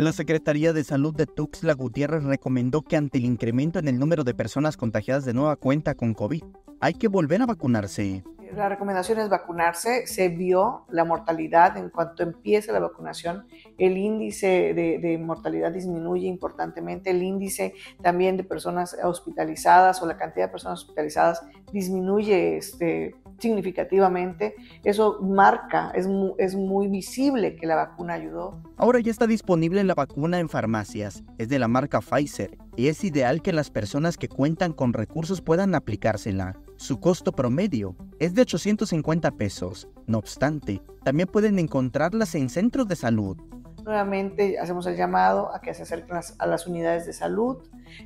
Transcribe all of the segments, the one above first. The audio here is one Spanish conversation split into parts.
La Secretaría de Salud de Tuxtla Gutiérrez recomendó que ante el incremento en el número de personas contagiadas de nueva cuenta con COVID, hay que volver a vacunarse. La recomendación es vacunarse. Se vio la mortalidad en cuanto empieza la vacunación. El índice de, mortalidad disminuye importantemente. El índice también de personas hospitalizadas o la cantidad de personas hospitalizadas disminuye este, significativamente. Eso marca, es es muy visible que la vacuna ayudó. Ahora ya está disponible la vacuna en farmacias. Es de la marca Pfizer y es ideal que las personas que cuentan con recursos puedan aplicársela. Su costo promedio es de 850 pesos. No obstante, también pueden encontrarlas en centros de salud. Nuevamente hacemos el llamado a que se acerquen a las unidades de salud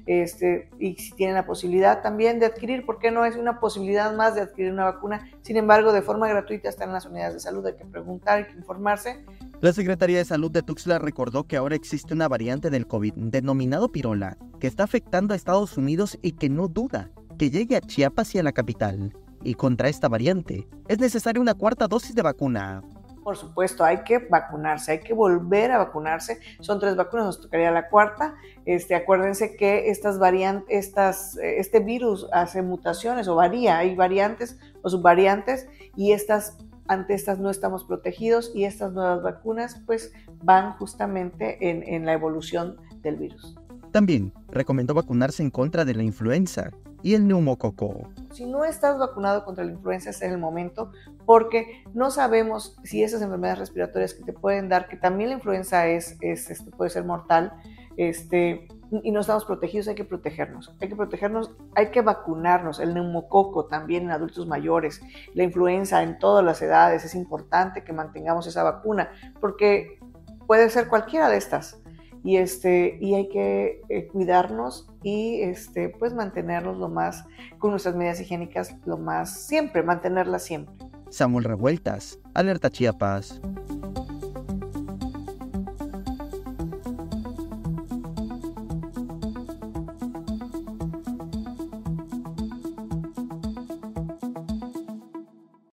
este, y si tienen la posibilidad también de adquirir, porque no es una posibilidad más de adquirir una vacuna, sin embargo de forma gratuita están en las unidades de salud, hay que preguntar, hay que informarse. La Secretaría de Salud de Tuxtla recordó que ahora existe una variante del COVID denominado pirola que está afectando a Estados Unidos y que no duda que llegue a Chiapas y a la capital. Y contra esta variante es necesaria una cuarta dosis de vacuna. Por supuesto, hay que vacunarse, hay que volver a vacunarse. Son tres vacunas, nos tocaría la cuarta. Este, acuérdense que estas variantes, estas, este virus hace mutaciones o varía, hay variantes o subvariantes y estas ante estas no estamos protegidos y estas nuevas vacunas pues van justamente en, en la evolución del virus. También recomendó vacunarse en contra de la influenza y el neumococo. Si no estás vacunado contra la influenza, es el momento, porque no sabemos si esas enfermedades respiratorias que te pueden dar, que también la influenza es, es este, puede ser mortal, este, y no estamos protegidos, hay que protegernos. Hay que protegernos, hay que vacunarnos. El neumococo también en adultos mayores, la influenza en todas las edades, es importante que mantengamos esa vacuna, porque puede ser cualquiera de estas y, este, y hay que eh, cuidarnos y este, pues mantenernos lo más, con nuestras medidas higiénicas, lo más siempre, mantenerlas siempre. Samuel Revueltas, Alerta Chiapas.